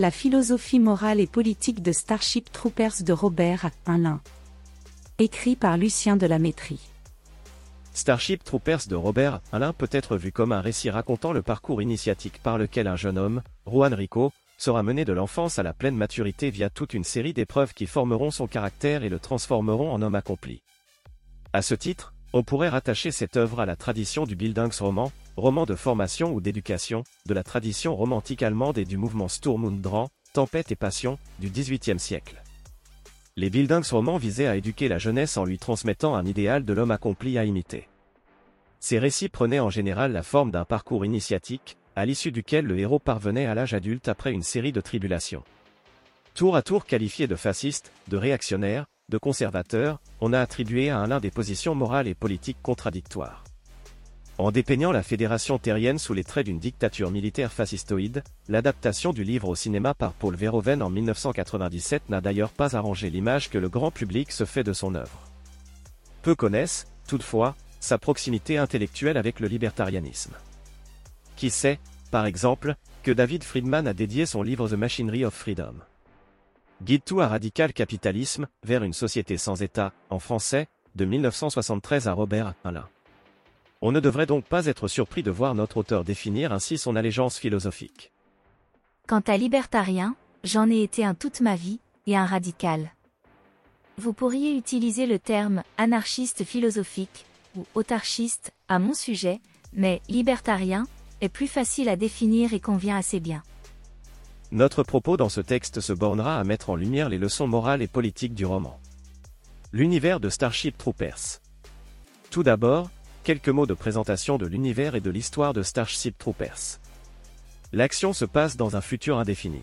La philosophie morale et politique de Starship Troopers de Robert Alain. Écrit par Lucien de la. Starship Troopers de Robert Alain peut être vu comme un récit racontant le parcours initiatique par lequel un jeune homme, Juan Rico, sera mené de l'enfance à la pleine maturité via toute une série d'épreuves qui formeront son caractère et le transformeront en homme accompli. À ce titre, on pourrait rattacher cette œuvre à la tradition du Bildungsroman, roman de formation ou d'éducation, de la tradition romantique allemande et du mouvement Sturm und Drang, Tempête et Passion, du XVIIIe siècle. Les Bildungsromans visaient à éduquer la jeunesse en lui transmettant un idéal de l'homme accompli à imiter. Ces récits prenaient en général la forme d'un parcours initiatique, à l'issue duquel le héros parvenait à l'âge adulte après une série de tribulations. Tour à tour qualifié de fasciste, de réactionnaire, de conservateur, on a attribué à un l'un des positions morales et politiques contradictoires. En dépeignant la fédération terrienne sous les traits d'une dictature militaire fascistoïde, l'adaptation du livre au cinéma par Paul Verhoeven en 1997 n'a d'ailleurs pas arrangé l'image que le grand public se fait de son œuvre. Peu connaissent, toutefois, sa proximité intellectuelle avec le libertarianisme. Qui sait, par exemple, que David Friedman a dédié son livre The Machinery of Freedom. Guide tout à radical capitalisme, vers une société sans État, en français, de 1973 à Robert Alain. On ne devrait donc pas être surpris de voir notre auteur définir ainsi son allégeance philosophique. Quant à libertarien, j'en ai été un toute ma vie, et un radical. Vous pourriez utiliser le terme anarchiste philosophique, ou autarchiste, à mon sujet, mais libertarien, est plus facile à définir et convient assez bien. Notre propos dans ce texte se bornera à mettre en lumière les leçons morales et politiques du roman. L'univers de Starship Troopers. Tout d'abord, quelques mots de présentation de l'univers et de l'histoire de Starship Troopers. L'action se passe dans un futur indéfini.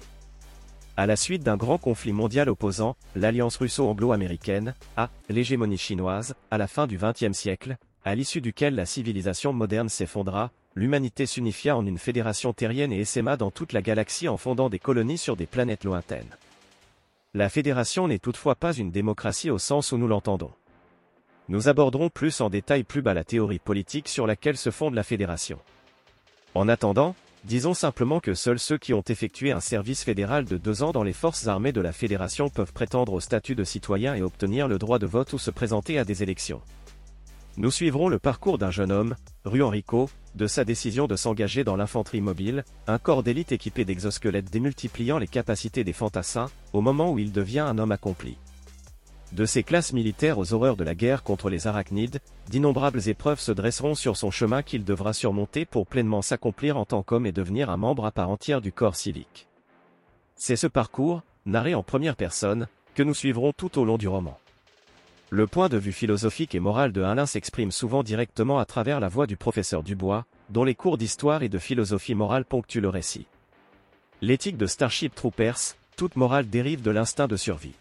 À la suite d'un grand conflit mondial opposant, l'alliance russo-anglo-américaine, à l'hégémonie chinoise, à la fin du XXe siècle, à l'issue duquel la civilisation moderne s'effondra, l'humanité s'unifia en une fédération terrienne et essaima dans toute la galaxie en fondant des colonies sur des planètes lointaines. La fédération n'est toutefois pas une démocratie au sens où nous l'entendons. Nous aborderons plus en détail plus bas la théorie politique sur laquelle se fonde la fédération. En attendant, disons simplement que seuls ceux qui ont effectué un service fédéral de deux ans dans les forces armées de la fédération peuvent prétendre au statut de citoyen et obtenir le droit de vote ou se présenter à des élections. Nous suivrons le parcours d'un jeune homme, Rue Enrico, de sa décision de s'engager dans l'infanterie mobile, un corps d'élite équipé d'exosquelettes démultipliant les capacités des fantassins, au moment où il devient un homme accompli. De ses classes militaires aux horreurs de la guerre contre les arachnides, d'innombrables épreuves se dresseront sur son chemin qu'il devra surmonter pour pleinement s'accomplir en tant qu'homme et devenir un membre à part entière du corps civique. C'est ce parcours, narré en première personne, que nous suivrons tout au long du roman. Le point de vue philosophique et moral de Alain s'exprime souvent directement à travers la voix du professeur Dubois, dont les cours d'histoire et de philosophie morale ponctuent le récit. L'éthique de Starship Troopers, toute morale dérive de l'instinct de survie.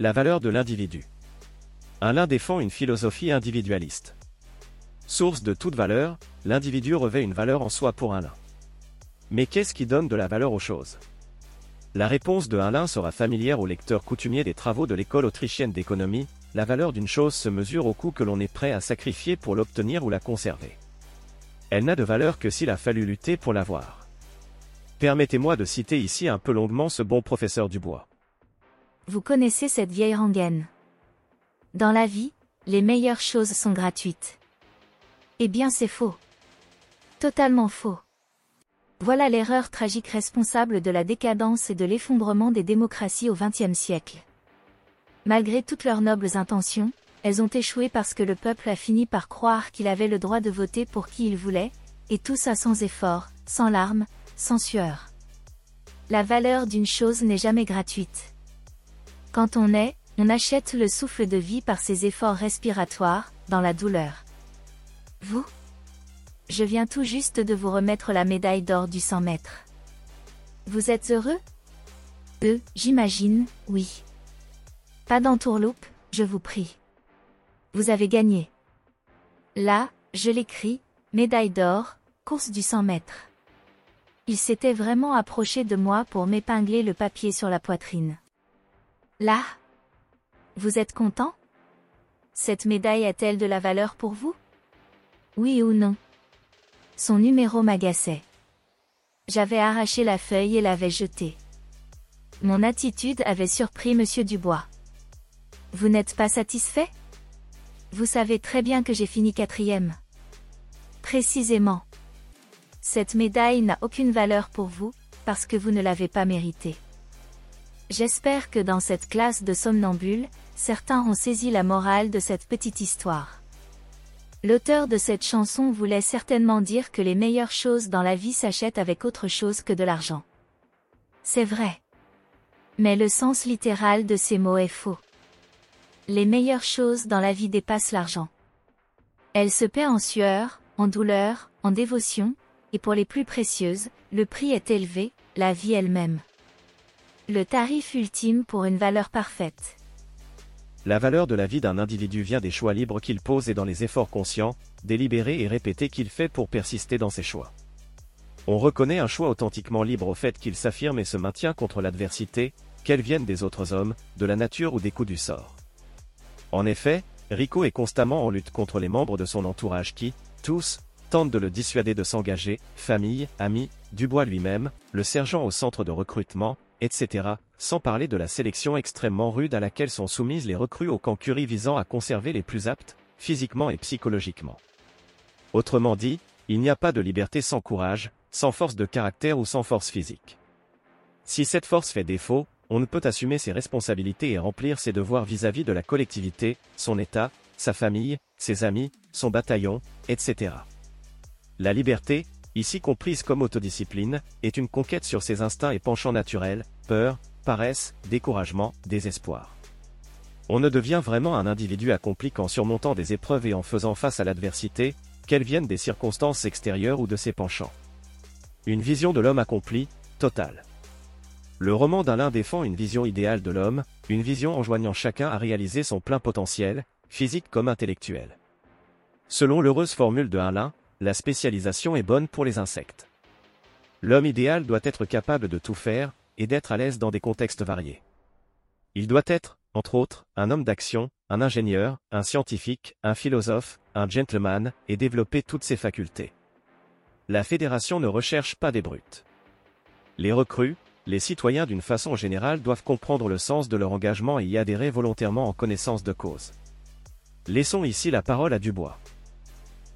La valeur de l'individu. Alain défend une philosophie individualiste. Source de toute valeur, l'individu revêt une valeur en soi pour Alain. Mais qu'est-ce qui donne de la valeur aux choses? La réponse de Alain sera familière au lecteur coutumier des travaux de l'école autrichienne d'économie, la valeur d'une chose se mesure au coût que l'on est prêt à sacrifier pour l'obtenir ou la conserver. Elle n'a de valeur que s'il a fallu lutter pour l'avoir. Permettez-moi de citer ici un peu longuement ce bon professeur Dubois. Vous connaissez cette vieille rengaine. Dans la vie, les meilleures choses sont gratuites. Eh bien c'est faux. Totalement faux. Voilà l'erreur tragique responsable de la décadence et de l'effondrement des démocraties au XXe siècle. Malgré toutes leurs nobles intentions, elles ont échoué parce que le peuple a fini par croire qu'il avait le droit de voter pour qui il voulait, et tout ça sans effort, sans larmes, sans sueur. La valeur d'une chose n'est jamais gratuite. Quand on est, on achète le souffle de vie par ses efforts respiratoires, dans la douleur. Vous Je viens tout juste de vous remettre la médaille d'or du 100 mètres. Vous êtes heureux? Eux, j'imagine, oui. Pas d'entourloupe, je vous prie. Vous avez gagné. Là, je l'écris, médaille d'or, course du 100 mètres. Il s'était vraiment approché de moi pour m'épingler le papier sur la poitrine. Là? Vous êtes content? Cette médaille a-t-elle de la valeur pour vous? Oui ou non? Son numéro m'agaçait. J'avais arraché la feuille et l'avais jetée. Mon attitude avait surpris Monsieur Dubois. Vous n'êtes pas satisfait? Vous savez très bien que j'ai fini quatrième. Précisément. Cette médaille n'a aucune valeur pour vous, parce que vous ne l'avez pas méritée. J'espère que dans cette classe de somnambules, certains ont saisi la morale de cette petite histoire. L'auteur de cette chanson voulait certainement dire que les meilleures choses dans la vie s'achètent avec autre chose que de l'argent. C'est vrai. Mais le sens littéral de ces mots est faux. Les meilleures choses dans la vie dépassent l'argent. Elles se paient en sueur, en douleur, en dévotion, et pour les plus précieuses, le prix est élevé, la vie elle-même. Le tarif ultime pour une valeur parfaite. La valeur de la vie d'un individu vient des choix libres qu'il pose et dans les efforts conscients, délibérés et répétés qu'il fait pour persister dans ses choix. On reconnaît un choix authentiquement libre au fait qu'il s'affirme et se maintient contre l'adversité, qu'elle vienne des autres hommes, de la nature ou des coups du sort. En effet, Rico est constamment en lutte contre les membres de son entourage qui, tous, tentent de le dissuader de s'engager, famille, amis, Dubois lui-même, le sergent au centre de recrutement, etc., sans parler de la sélection extrêmement rude à laquelle sont soumises les recrues au camp Curie visant à conserver les plus aptes, physiquement et psychologiquement. Autrement dit, il n'y a pas de liberté sans courage, sans force de caractère ou sans force physique. Si cette force fait défaut, on ne peut assumer ses responsabilités et remplir ses devoirs vis-à-vis -vis de la collectivité, son État, sa famille, ses amis, son bataillon, etc. La liberté, ici comprise comme autodiscipline, est une conquête sur ses instincts et penchants naturels, peur, paresse, découragement, désespoir. On ne devient vraiment un individu accompli qu'en surmontant des épreuves et en faisant face à l'adversité, qu'elles viennent des circonstances extérieures ou de ses penchants. Une vision de l'homme accompli, totale. Le roman d'Alain défend une vision idéale de l'homme, une vision enjoignant chacun à réaliser son plein potentiel, physique comme intellectuel. Selon l'heureuse formule de Alain, la spécialisation est bonne pour les insectes. L'homme idéal doit être capable de tout faire, et d'être à l'aise dans des contextes variés. Il doit être, entre autres, un homme d'action, un ingénieur, un scientifique, un philosophe, un gentleman, et développer toutes ses facultés. La fédération ne recherche pas des brutes. Les recrues, les citoyens d'une façon générale doivent comprendre le sens de leur engagement et y adhérer volontairement en connaissance de cause. Laissons ici la parole à Dubois.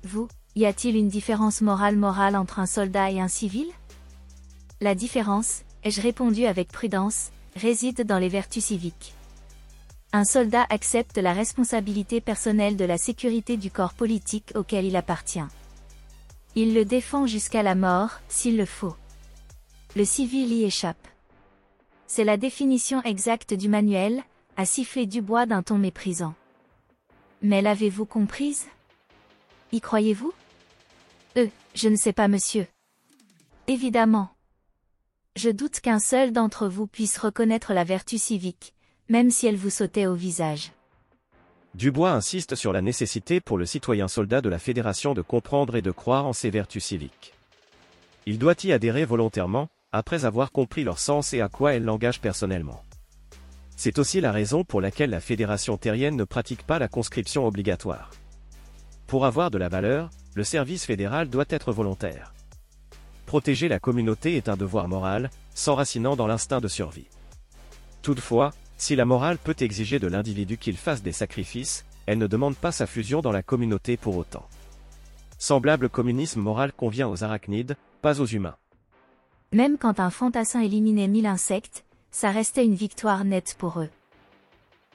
Vous, y a-t-il une différence morale morale entre un soldat et un civil? La différence, ai-je répondu avec prudence, réside dans les vertus civiques. Un soldat accepte la responsabilité personnelle de la sécurité du corps politique auquel il appartient. Il le défend jusqu'à la mort, s'il le faut. Le civil y échappe. C'est la définition exacte du manuel, a sifflé Dubois d'un ton méprisant. Mais l'avez-vous comprise? Y croyez-vous? Euh, je ne sais pas monsieur. Évidemment. Je doute qu'un seul d'entre vous puisse reconnaître la vertu civique, même si elle vous sautait au visage. Dubois insiste sur la nécessité pour le citoyen soldat de la Fédération de comprendre et de croire en ses vertus civiques. Il doit y adhérer volontairement, après avoir compris leur sens et à quoi elle l'engage personnellement. C'est aussi la raison pour laquelle la Fédération terrienne ne pratique pas la conscription obligatoire. Pour avoir de la valeur, le service fédéral doit être volontaire. Protéger la communauté est un devoir moral, s'enracinant dans l'instinct de survie. Toutefois, si la morale peut exiger de l'individu qu'il fasse des sacrifices, elle ne demande pas sa fusion dans la communauté pour autant. Semblable communisme moral convient aux arachnides, pas aux humains. Même quand un fantassin éliminait mille insectes, ça restait une victoire nette pour eux.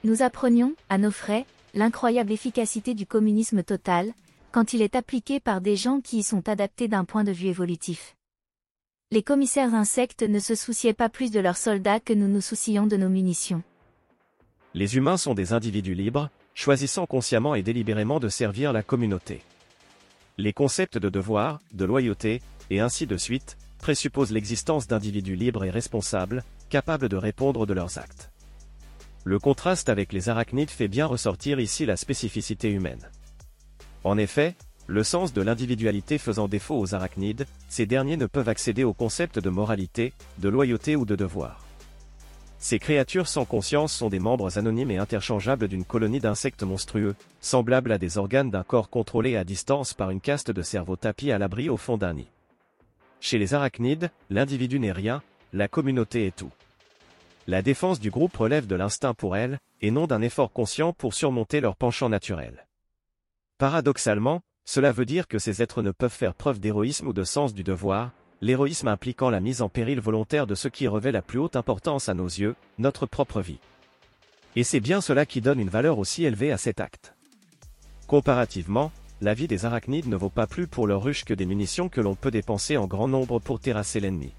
Nous apprenions, à nos frais, l'incroyable efficacité du communisme total, quand il est appliqué par des gens qui y sont adaptés d'un point de vue évolutif. Les commissaires insectes ne se souciaient pas plus de leurs soldats que nous nous soucions de nos munitions. Les humains sont des individus libres, choisissant consciemment et délibérément de servir la communauté. Les concepts de devoir, de loyauté, et ainsi de suite, présupposent l'existence d'individus libres et responsables, capables de répondre de leurs actes. Le contraste avec les arachnides fait bien ressortir ici la spécificité humaine. En effet, le sens de l'individualité faisant défaut aux arachnides, ces derniers ne peuvent accéder au concept de moralité, de loyauté ou de devoir. Ces créatures sans conscience sont des membres anonymes et interchangeables d'une colonie d'insectes monstrueux, semblables à des organes d'un corps contrôlé à distance par une caste de cerveaux tapis à l'abri au fond d'un nid. Chez les arachnides, l'individu n'est rien, la communauté est tout. la défense du groupe relève de l'instinct pour elle, et non d'un effort conscient pour surmonter leur penchant naturel. Paradoxalement, cela veut dire que ces êtres ne peuvent faire preuve d'héroïsme ou de sens du devoir, l'héroïsme impliquant la mise en péril volontaire de ce qui revêt la plus haute importance à nos yeux, notre propre vie. Et c'est bien cela qui donne une valeur aussi élevée à cet acte. Comparativement, la vie des arachnides ne vaut pas plus pour leur ruche que des munitions que l'on peut dépenser en grand nombre pour terrasser l'ennemi.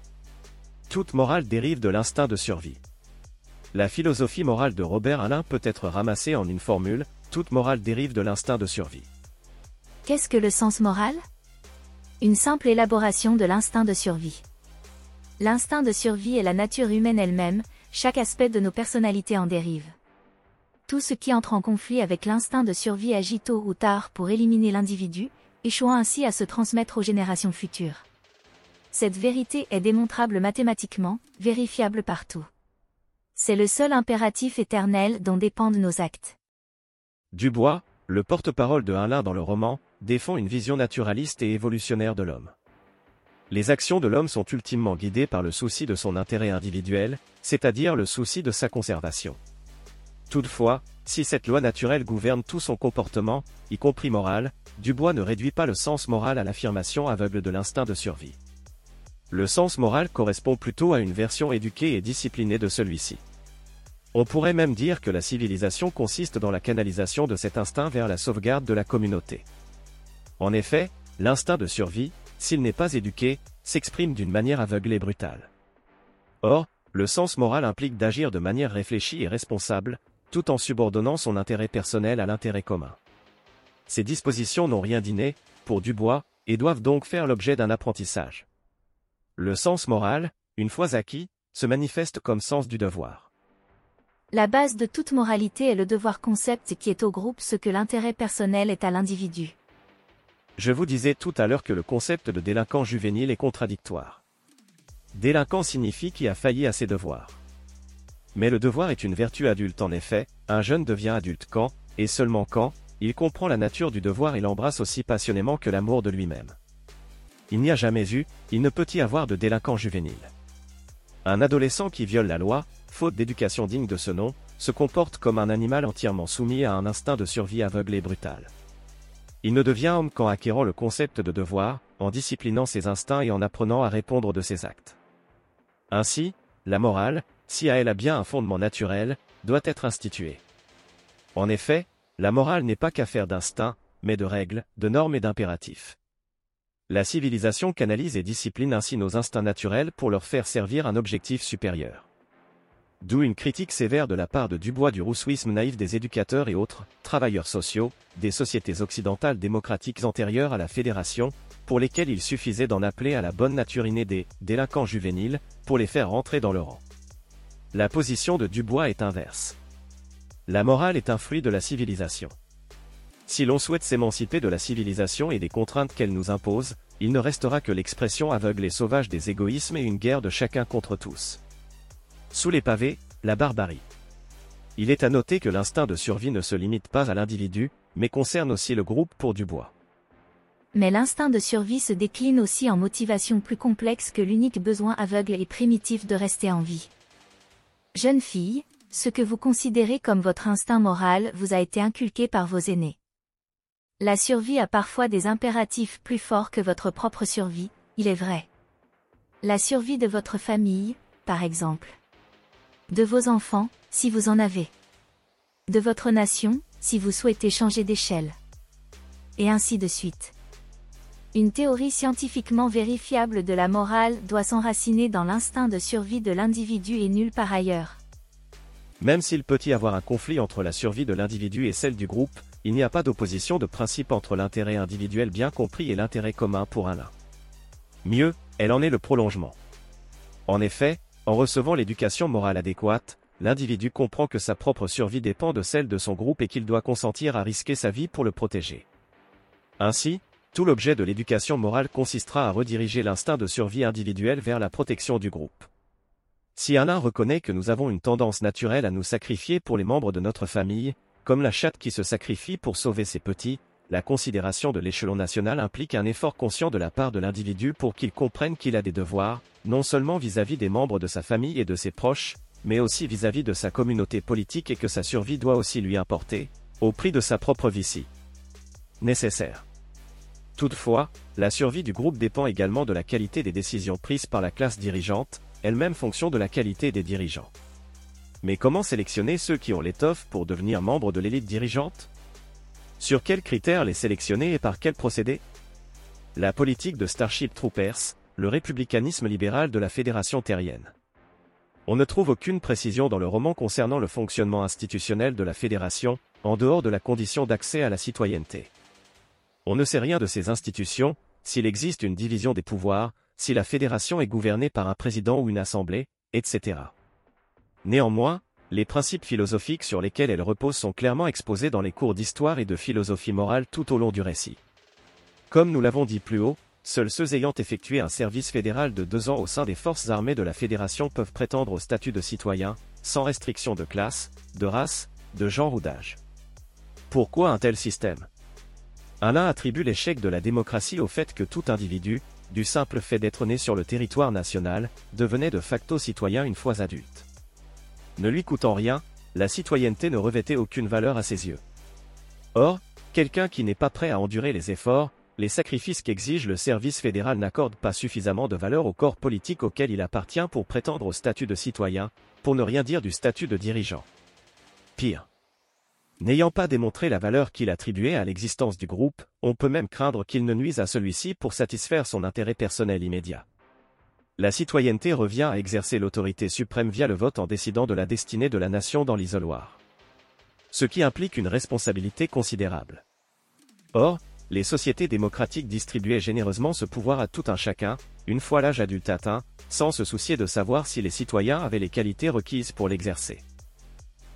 Toute morale dérive de l'instinct de survie. La philosophie morale de Robert Alain peut être ramassée en une formule, toute morale dérive de l'instinct de survie. Qu'est-ce que le sens moral? Une simple élaboration de l'instinct de survie. L'instinct de survie est la nature humaine elle-même, chaque aspect de nos personnalités en dérive. Tout ce qui entre en conflit avec l'instinct de survie agit tôt ou tard pour éliminer l'individu, échouant ainsi à se transmettre aux générations futures. Cette vérité est démontrable mathématiquement, vérifiable partout. C'est le seul impératif éternel dont dépendent nos actes. Dubois, le porte-parole de Alain dans le roman, défend une vision naturaliste et évolutionnaire de l'homme. Les actions de l'homme sont ultimement guidées par le souci de son intérêt individuel, c'est-à-dire le souci de sa conservation. Toutefois, si cette loi naturelle gouverne tout son comportement, y compris moral, Dubois ne réduit pas le sens moral à l'affirmation aveugle de l'instinct de survie. Le sens moral correspond plutôt à une version éduquée et disciplinée de celui-ci. On pourrait même dire que la civilisation consiste dans la canalisation de cet instinct vers la sauvegarde de la communauté. En effet, l'instinct de survie, s'il n'est pas éduqué, s'exprime d'une manière aveugle et brutale. Or, le sens moral implique d'agir de manière réfléchie et responsable, tout en subordonnant son intérêt personnel à l'intérêt commun. Ces dispositions n'ont rien d'inné, pour Dubois, et doivent donc faire l'objet d'un apprentissage. Le sens moral, une fois acquis, se manifeste comme sens du devoir. La base de toute moralité est le devoir concept qui est au groupe ce que l'intérêt personnel est à l'individu. Je vous disais tout à l'heure que le concept de délinquant juvénile est contradictoire. Délinquant signifie qui a failli à ses devoirs. Mais le devoir est une vertu adulte en effet, un jeune devient adulte quand, et seulement quand, il comprend la nature du devoir et l'embrasse aussi passionnément que l'amour de lui-même. Il n'y a jamais eu, il ne peut y avoir de délinquant juvénile. Un adolescent qui viole la loi, faute d'éducation digne de ce nom, se comporte comme un animal entièrement soumis à un instinct de survie aveugle et brutal. Il ne devient homme qu'en acquérant le concept de devoir, en disciplinant ses instincts et en apprenant à répondre de ses actes. Ainsi, la morale, si elle a bien un fondement naturel, doit être instituée. En effet, la morale n'est pas qu'affaire d'instinct, mais de règles, de normes et d'impératifs. La civilisation canalise et discipline ainsi nos instincts naturels pour leur faire servir un objectif supérieur. D'où une critique sévère de la part de Dubois du rousseauisme naïf des éducateurs et autres, travailleurs sociaux, des sociétés occidentales démocratiques antérieures à la fédération, pour lesquels il suffisait d'en appeler à la bonne nature innée des délinquants juvéniles, pour les faire rentrer dans le rang. La position de Dubois est inverse. La morale est un fruit de la civilisation. Si l'on souhaite s'émanciper de la civilisation et des contraintes qu'elle nous impose, il ne restera que l'expression aveugle et sauvage des égoïsmes et une guerre de chacun contre tous. Sous les pavés, la barbarie. Il est à noter que l'instinct de survie ne se limite pas à l'individu, mais concerne aussi le groupe pour Dubois. Mais l'instinct de survie se décline aussi en motivation plus complexe que l'unique besoin aveugle et primitif de rester en vie. Jeune fille, ce que vous considérez comme votre instinct moral vous a été inculqué par vos aînés. La survie a parfois des impératifs plus forts que votre propre survie, il est vrai. La survie de votre famille, par exemple. De vos enfants, si vous en avez. De votre nation, si vous souhaitez changer d'échelle. Et ainsi de suite. Une théorie scientifiquement vérifiable de la morale doit s'enraciner dans l'instinct de survie de l'individu et nulle part ailleurs. Même s'il peut y avoir un conflit entre la survie de l'individu et celle du groupe, il n'y a pas d'opposition de principe entre l'intérêt individuel bien compris et l'intérêt commun pour un l'un. Mieux, elle en est le prolongement. En effet, en recevant l'éducation morale adéquate, l'individu comprend que sa propre survie dépend de celle de son groupe et qu'il doit consentir à risquer sa vie pour le protéger. Ainsi, tout l'objet de l'éducation morale consistera à rediriger l'instinct de survie individuelle vers la protection du groupe. Si Alain reconnaît que nous avons une tendance naturelle à nous sacrifier pour les membres de notre famille, comme la chatte qui se sacrifie pour sauver ses petits, la considération de l'échelon national implique un effort conscient de la part de l'individu pour qu'il comprenne qu'il a des devoirs, non seulement vis-à-vis -vis des membres de sa famille et de ses proches, mais aussi vis-à-vis de sa communauté politique et que sa survie doit aussi lui importer, au prix de sa propre vie nécessaire. Toutefois, la survie du groupe dépend également de la qualité des décisions prises par la classe dirigeante, elle-même fonction de la qualité des dirigeants. Mais comment sélectionner ceux qui ont l'étoffe pour devenir membres de l'élite dirigeante? Sur quels critères les sélectionner et par quel procédé? La politique de Starship Troopers, le républicanisme libéral de la Fédération terrienne. On ne trouve aucune précision dans le roman concernant le fonctionnement institutionnel de la Fédération, en dehors de la condition d'accès à la citoyenneté. On ne sait rien de ces institutions, s'il existe une division des pouvoirs, si la Fédération est gouvernée par un président ou une assemblée, etc. Néanmoins, les principes philosophiques sur lesquels elle repose sont clairement exposés dans les cours d'histoire et de philosophie morale tout au long du récit. Comme nous l'avons dit plus haut, seuls ceux ayant effectué un service fédéral de deux ans au sein des forces armées de la Fédération peuvent prétendre au statut de citoyen, sans restriction de classe, de race, de genre ou d'âge. Pourquoi un tel système? Alain attribue l'échec de la démocratie au fait que tout individu, du simple fait d'être né sur le territoire national, devenait de facto citoyen une fois adulte ne lui coûtant rien, la citoyenneté ne revêtait aucune valeur à ses yeux. Or, quelqu'un qui n'est pas prêt à endurer les efforts, les sacrifices qu'exige le service fédéral n'accorde pas suffisamment de valeur au corps politique auquel il appartient pour prétendre au statut de citoyen, pour ne rien dire du statut de dirigeant. Pire. N'ayant pas démontré la valeur qu'il attribuait à l'existence du groupe, on peut même craindre qu'il ne nuise à celui-ci pour satisfaire son intérêt personnel immédiat. La citoyenneté revient à exercer l'autorité suprême via le vote en décidant de la destinée de la nation dans l'isoloir. Ce qui implique une responsabilité considérable. Or, les sociétés démocratiques distribuaient généreusement ce pouvoir à tout un chacun, une fois l'âge adulte atteint, sans se soucier de savoir si les citoyens avaient les qualités requises pour l'exercer.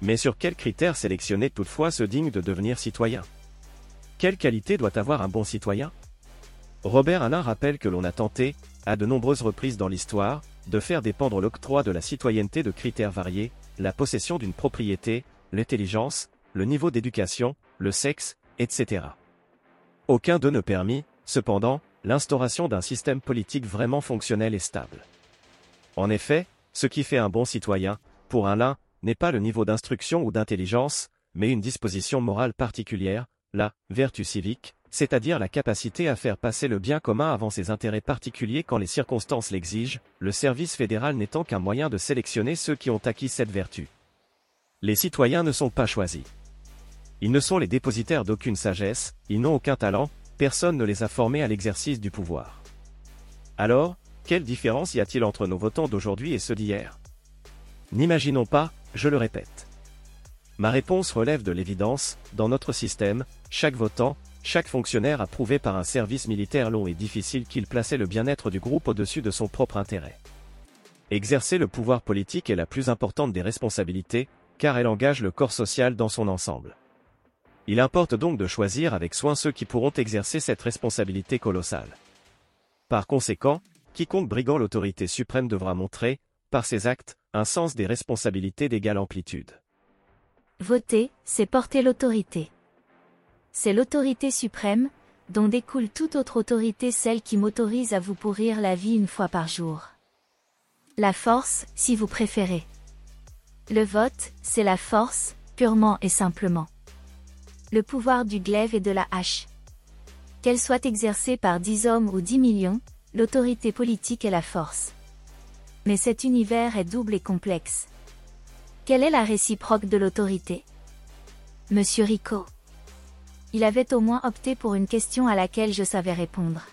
Mais sur quels critères sélectionner toutefois ce digne de devenir citoyen? Quelle qualité doit avoir un bon citoyen? Robert Alain rappelle que l'on a tenté, à de nombreuses reprises dans l'histoire, de faire dépendre l'octroi de la citoyenneté de critères variés, la possession d'une propriété, l'intelligence, le niveau d'éducation, le sexe, etc. Aucun d'eux ne permit, cependant, l'instauration d'un système politique vraiment fonctionnel et stable. En effet, ce qui fait un bon citoyen, pour un l'un, n'est pas le niveau d'instruction ou d'intelligence, mais une disposition morale particulière, la vertu civique, c'est-à-dire la capacité à faire passer le bien commun avant ses intérêts particuliers quand les circonstances l'exigent, le service fédéral n'étant qu'un moyen de sélectionner ceux qui ont acquis cette vertu. Les citoyens ne sont pas choisis. Ils ne sont les dépositaires d'aucune sagesse, ils n'ont aucun talent, personne ne les a formés à l'exercice du pouvoir. Alors, quelle différence y a-t-il entre nos votants d'aujourd'hui et ceux d'hier? N'imaginons pas, je le répète. Ma réponse relève de l'évidence, dans notre système, chaque votant, chaque fonctionnaire a prouvé par un service militaire long et difficile qu'il plaçait le bien-être du groupe au-dessus de son propre intérêt. Exercer le pouvoir politique est la plus importante des responsabilités, car elle engage le corps social dans son ensemble. Il importe donc de choisir avec soin ceux qui pourront exercer cette responsabilité colossale. Par conséquent, quiconque brigand l'autorité suprême devra montrer, par ses actes, un sens des responsabilités d'égale amplitude. Voter, c'est porter l'autorité. C'est l'autorité suprême, dont découle toute autre autorité celle qui m'autorise à vous pourrir la vie une fois par jour. La force, si vous préférez. Le vote, c'est la force, purement et simplement. Le pouvoir du glaive et de la hache. Qu'elle soit exercée par dix hommes ou dix millions, l'autorité politique est la force. Mais cet univers est double et complexe. Quelle est la réciproque de l'autorité? Monsieur Rico il avait au moins opté pour une question à laquelle je savais répondre.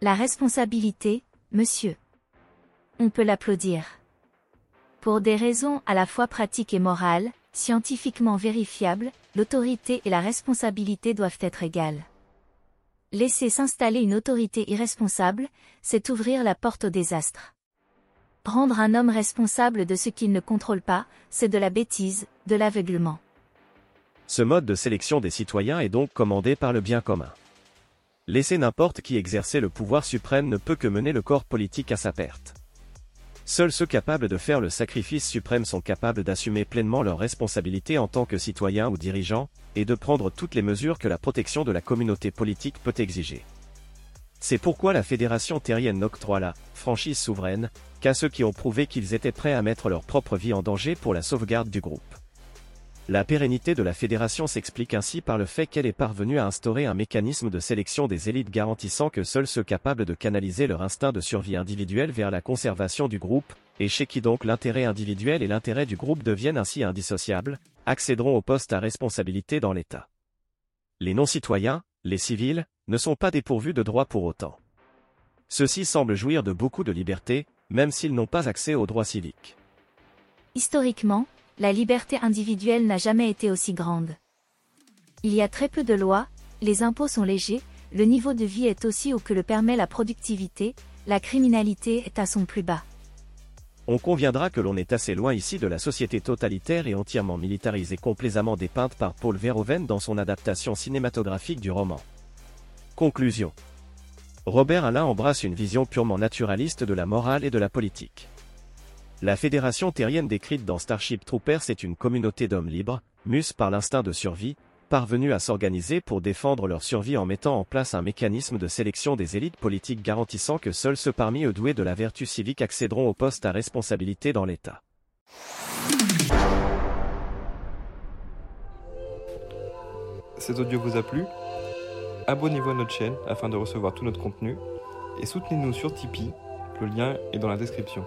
La responsabilité, monsieur. On peut l'applaudir. Pour des raisons à la fois pratiques et morales, scientifiquement vérifiables, l'autorité et la responsabilité doivent être égales. Laisser s'installer une autorité irresponsable, c'est ouvrir la porte au désastre. Rendre un homme responsable de ce qu'il ne contrôle pas, c'est de la bêtise, de l'aveuglement. Ce mode de sélection des citoyens est donc commandé par le bien commun. Laisser n'importe qui exercer le pouvoir suprême ne peut que mener le corps politique à sa perte. Seuls ceux capables de faire le sacrifice suprême sont capables d'assumer pleinement leurs responsabilités en tant que citoyens ou dirigeants, et de prendre toutes les mesures que la protection de la communauté politique peut exiger. C'est pourquoi la Fédération terrienne n'octroie la franchise souveraine qu'à ceux qui ont prouvé qu'ils étaient prêts à mettre leur propre vie en danger pour la sauvegarde du groupe. La pérennité de la fédération s'explique ainsi par le fait qu'elle est parvenue à instaurer un mécanisme de sélection des élites garantissant que seuls ceux capables de canaliser leur instinct de survie individuelle vers la conservation du groupe, et chez qui donc l'intérêt individuel et l'intérêt du groupe deviennent ainsi indissociables, accéderont au poste à responsabilité dans l'État. Les non-citoyens, les civils, ne sont pas dépourvus de droits pour autant. Ceux-ci semblent jouir de beaucoup de liberté, même s'ils n'ont pas accès aux droits civiques. Historiquement, la liberté individuelle n'a jamais été aussi grande. Il y a très peu de lois, les impôts sont légers, le niveau de vie est aussi haut que le permet la productivité, la criminalité est à son plus bas. On conviendra que l'on est assez loin ici de la société totalitaire et entièrement militarisée complaisamment dépeinte par Paul Verhoeven dans son adaptation cinématographique du roman. Conclusion. Robert Alain embrasse une vision purement naturaliste de la morale et de la politique. La fédération terrienne décrite dans Starship Troopers est une communauté d'hommes libres, mus par l'instinct de survie, parvenus à s'organiser pour défendre leur survie en mettant en place un mécanisme de sélection des élites politiques garantissant que seuls ceux parmi eux doués de la vertu civique accéderont au poste à responsabilité dans l'État. Cet audio vous a plu? Abonnez-vous à notre chaîne afin de recevoir tout notre contenu et soutenez-nous sur Tipeee, le lien est dans la description.